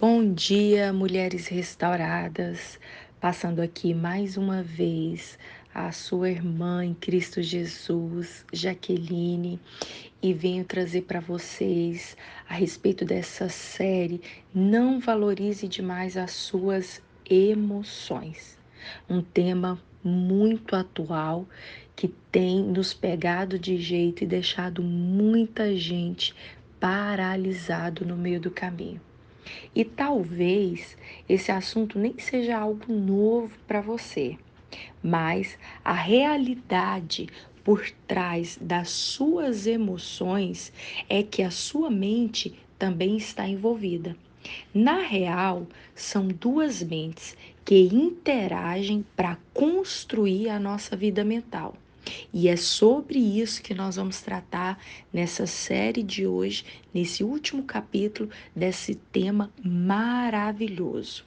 Bom dia, mulheres restauradas. Passando aqui mais uma vez a sua irmã em Cristo Jesus, Jaqueline, e venho trazer para vocês a respeito dessa série Não valorize demais as suas emoções. Um tema muito atual que tem nos pegado de jeito e deixado muita gente paralisado no meio do caminho. E talvez esse assunto nem seja algo novo para você, mas a realidade por trás das suas emoções é que a sua mente também está envolvida. Na real, são duas mentes que interagem para construir a nossa vida mental. E é sobre isso que nós vamos tratar nessa série de hoje, nesse último capítulo desse tema maravilhoso.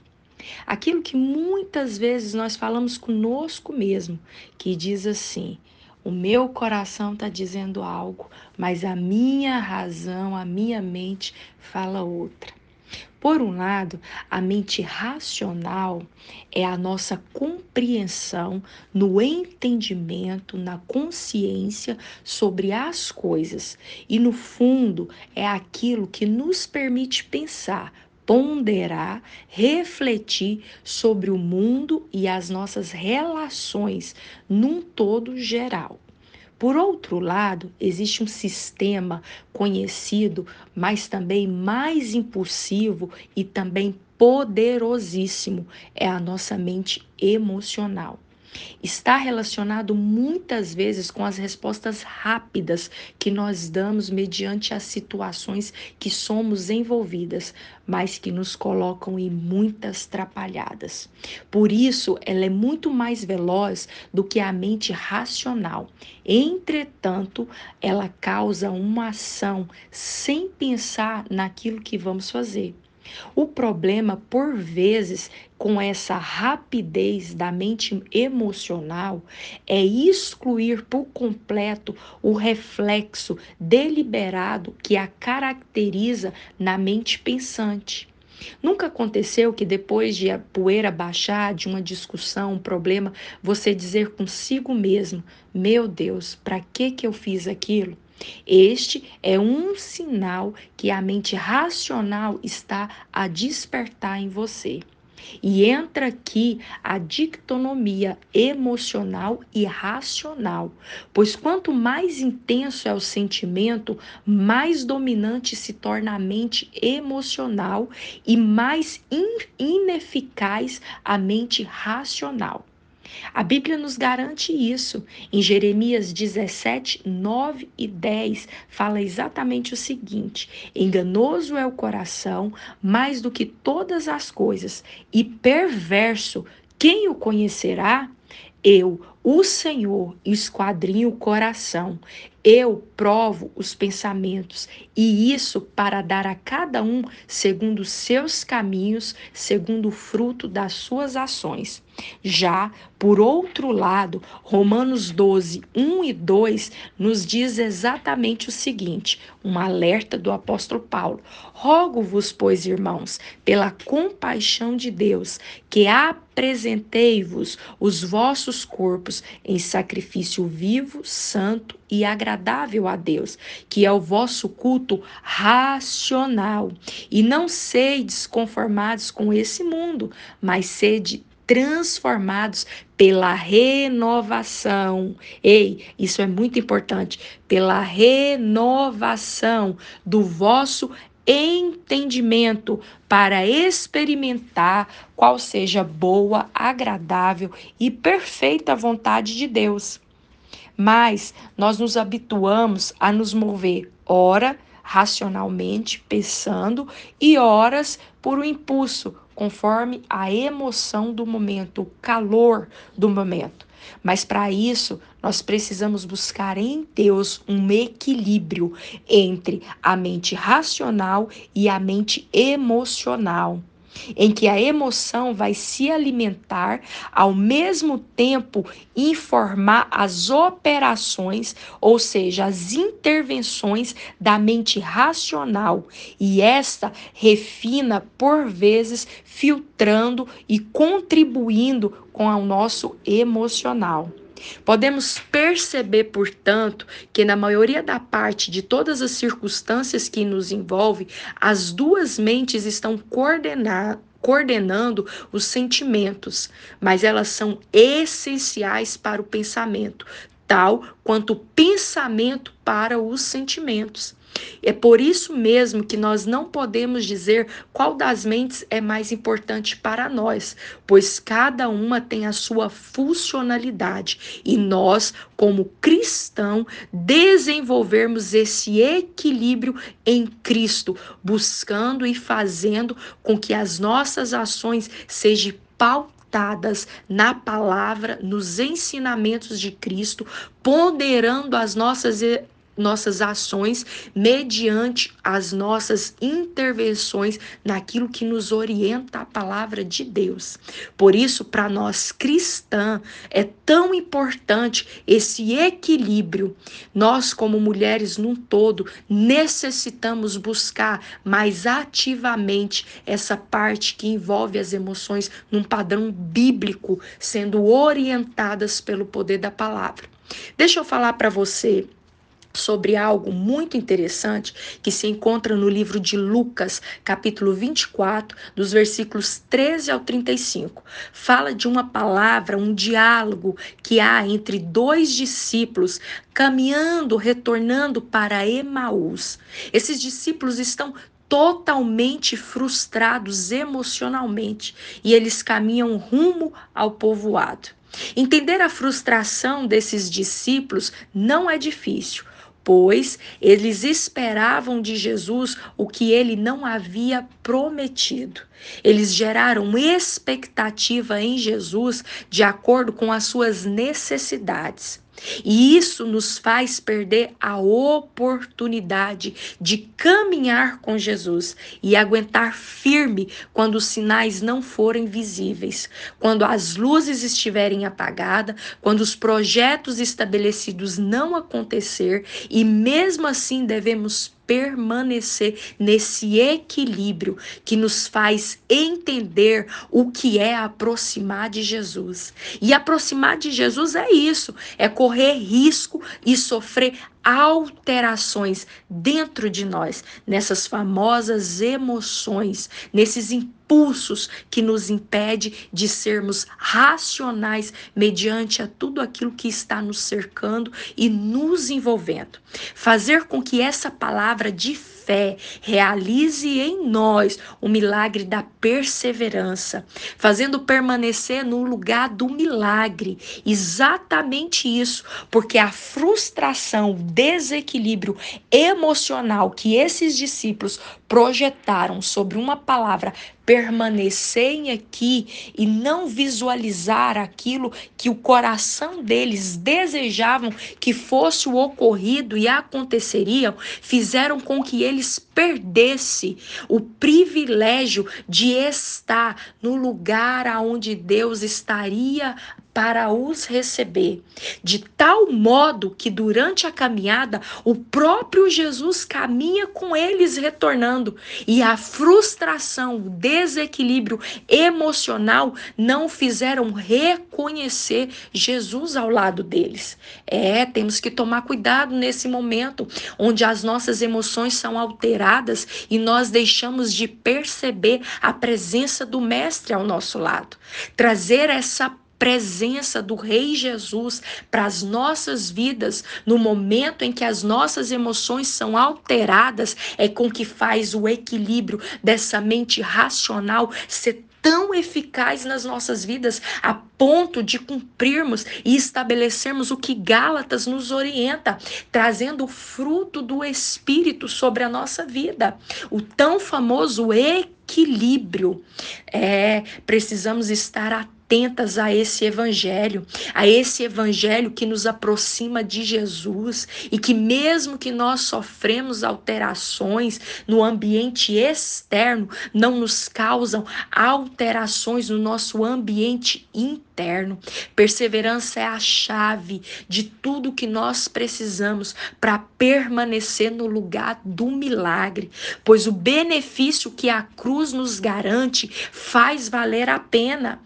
Aquilo que muitas vezes nós falamos conosco mesmo, que diz assim: o meu coração está dizendo algo, mas a minha razão, a minha mente fala outra. Por um lado, a mente racional é a nossa compreensão no entendimento, na consciência sobre as coisas, e no fundo é aquilo que nos permite pensar, ponderar, refletir sobre o mundo e as nossas relações num todo geral. Por outro lado, existe um sistema conhecido, mas também mais impulsivo e também poderosíssimo, é a nossa mente emocional está relacionado muitas vezes com as respostas rápidas que nós damos mediante as situações que somos envolvidas, mas que nos colocam em muitas trapalhadas. Por isso, ela é muito mais veloz do que a mente racional. Entretanto, ela causa uma ação sem pensar naquilo que vamos fazer. O problema, por vezes, com essa rapidez da mente emocional, é excluir por completo o reflexo deliberado que a caracteriza na mente pensante. Nunca aconteceu que depois de a poeira baixar de uma discussão, um problema, você dizer consigo mesmo: Meu Deus, para que, que eu fiz aquilo? Este é um sinal que a mente racional está a despertar em você. E entra aqui a dictonomia emocional e racional, pois quanto mais intenso é o sentimento, mais dominante se torna a mente emocional e mais ineficaz a mente racional. A Bíblia nos garante isso. Em Jeremias 17, 9 e 10, fala exatamente o seguinte: Enganoso é o coração mais do que todas as coisas, e perverso, quem o conhecerá? Eu, o Senhor, esquadrinho o coração. Eu provo os pensamentos, e isso para dar a cada um segundo os seus caminhos, segundo o fruto das suas ações. Já, por outro lado, Romanos 12, 1 e 2 nos diz exatamente o seguinte: um alerta do apóstolo Paulo. Rogo-vos, pois, irmãos, pela compaixão de Deus, que apresentei-vos os vossos corpos em sacrifício vivo, santo e agradável a Deus, que é o vosso culto racional. E não sedes conformados com esse mundo, mas sede transformados pela renovação. Ei, isso é muito importante. Pela renovação do vosso entendimento para experimentar qual seja boa, agradável e perfeita vontade de Deus. Mas nós nos habituamos a nos mover, ora racionalmente, pensando, e horas por um impulso, conforme a emoção do momento, o calor do momento. Mas para isso, nós precisamos buscar em Deus um equilíbrio entre a mente racional e a mente emocional. Em que a emoção vai se alimentar, ao mesmo tempo informar as operações, ou seja, as intervenções da mente racional, e esta refina por vezes filtrando e contribuindo com o nosso emocional. Podemos perceber, portanto, que na maioria da parte de todas as circunstâncias que nos envolvem, as duas mentes estão coordenadas coordenando os sentimentos, mas elas são essenciais para o pensamento, tal quanto o pensamento para os sentimentos. É por isso mesmo que nós não podemos dizer qual das mentes é mais importante para nós, pois cada uma tem a sua funcionalidade. E nós, como cristão, desenvolvermos esse equilíbrio em Cristo, buscando e fazendo com que as nossas ações sejam pautadas na palavra, nos ensinamentos de Cristo, ponderando as nossas nossas ações mediante as nossas intervenções naquilo que nos orienta a palavra de Deus. Por isso, para nós cristãs, é tão importante esse equilíbrio. Nós, como mulheres num todo, necessitamos buscar mais ativamente essa parte que envolve as emoções num padrão bíblico, sendo orientadas pelo poder da palavra. Deixa eu falar para você sobre algo muito interessante que se encontra no livro de Lucas, capítulo 24, dos versículos 13 ao 35. Fala de uma palavra, um diálogo que há entre dois discípulos caminhando, retornando para Emaús. Esses discípulos estão totalmente frustrados emocionalmente e eles caminham rumo ao povoado. Entender a frustração desses discípulos não é difícil, pois eles esperavam de Jesus o que ele não havia prometido. Eles geraram expectativa em Jesus de acordo com as suas necessidades. E isso nos faz perder a oportunidade de caminhar com Jesus e aguentar firme quando os sinais não forem visíveis, quando as luzes estiverem apagadas, quando os projetos estabelecidos não acontecer e mesmo assim devemos permanecer nesse equilíbrio que nos faz entender o que é aproximar de Jesus. E aproximar de Jesus é isso, é correr risco e sofrer alterações dentro de nós, nessas famosas emoções, nesses impulsos que nos impede de sermos racionais mediante a tudo aquilo que está nos cercando e nos envolvendo. Fazer com que essa palavra de fé realize em nós o milagre da perseverança, fazendo permanecer no lugar do milagre. Exatamente isso, porque a frustração, o desequilíbrio emocional que esses discípulos projetaram sobre uma palavra permanecerem aqui e não visualizar aquilo que o coração deles desejavam que fosse o ocorrido e aconteceria, fizeram com que eles perdessem o privilégio de estar no lugar aonde Deus estaria para os receber, de tal modo que durante a caminhada o próprio Jesus caminha com eles retornando e a frustração, o desequilíbrio emocional não fizeram reconhecer Jesus ao lado deles. É, temos que tomar cuidado nesse momento onde as nossas emoções são alteradas e nós deixamos de perceber a presença do mestre ao nosso lado. Trazer essa presença do Rei Jesus para as nossas vidas, no momento em que as nossas emoções são alteradas, é com que faz o equilíbrio dessa mente racional ser tão eficaz nas nossas vidas a ponto de cumprirmos e estabelecermos o que Gálatas nos orienta, trazendo o fruto do Espírito sobre a nossa vida, o tão famoso equilíbrio. É, precisamos estar atentos atentas a esse evangelho, a esse evangelho que nos aproxima de Jesus e que mesmo que nós sofremos alterações no ambiente externo, não nos causam alterações no nosso ambiente interno. Perseverança é a chave de tudo que nós precisamos para permanecer no lugar do milagre, pois o benefício que a cruz nos garante faz valer a pena.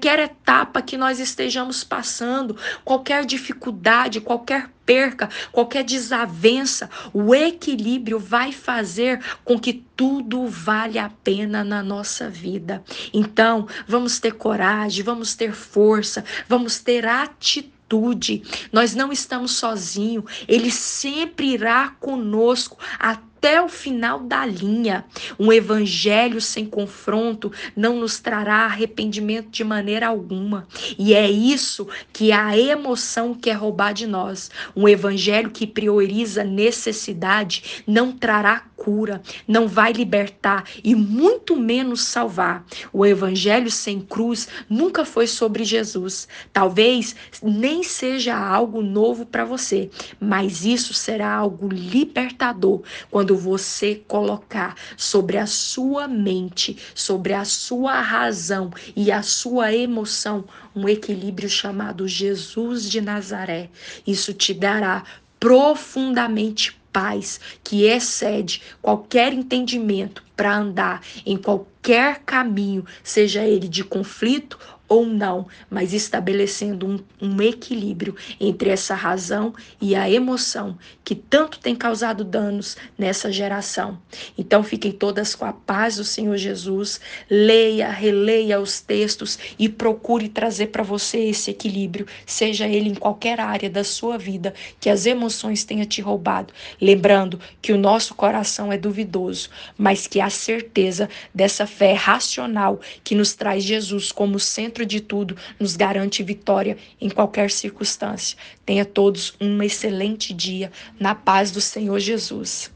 Qualquer etapa que nós estejamos passando, qualquer dificuldade, qualquer perca, qualquer desavença, o equilíbrio vai fazer com que tudo vale a pena na nossa vida. Então, vamos ter coragem, vamos ter força, vamos ter atitude. Nós não estamos sozinhos, ele sempre irá conosco até até o final da linha. Um evangelho sem confronto não nos trará arrependimento de maneira alguma. E é isso que a emoção quer roubar de nós. Um evangelho que prioriza necessidade não trará cura, não vai libertar e muito menos salvar. O evangelho sem cruz nunca foi sobre Jesus. Talvez nem seja algo novo para você, mas isso será algo libertador quando você colocar sobre a sua mente, sobre a sua razão e a sua emoção um equilíbrio chamado Jesus de Nazaré. Isso te dará profundamente paz que excede qualquer entendimento para andar em qualquer caminho, seja ele de conflito ou não, mas estabelecendo um, um, equilíbrio entre essa razão e a emoção que tanto tem causado danos nessa geração. Então fiquem todas com a paz do Senhor Jesus, leia, releia os textos e procure trazer para você esse equilíbrio, seja ele em qualquer área da sua vida que as emoções tenham te roubado. Lembrando que o nosso coração é duvidoso, mas que a certeza dessa fé racional que nos traz Jesus como centro de tudo, nos garante vitória em qualquer circunstância. Tenha todos um excelente dia na paz do Senhor Jesus.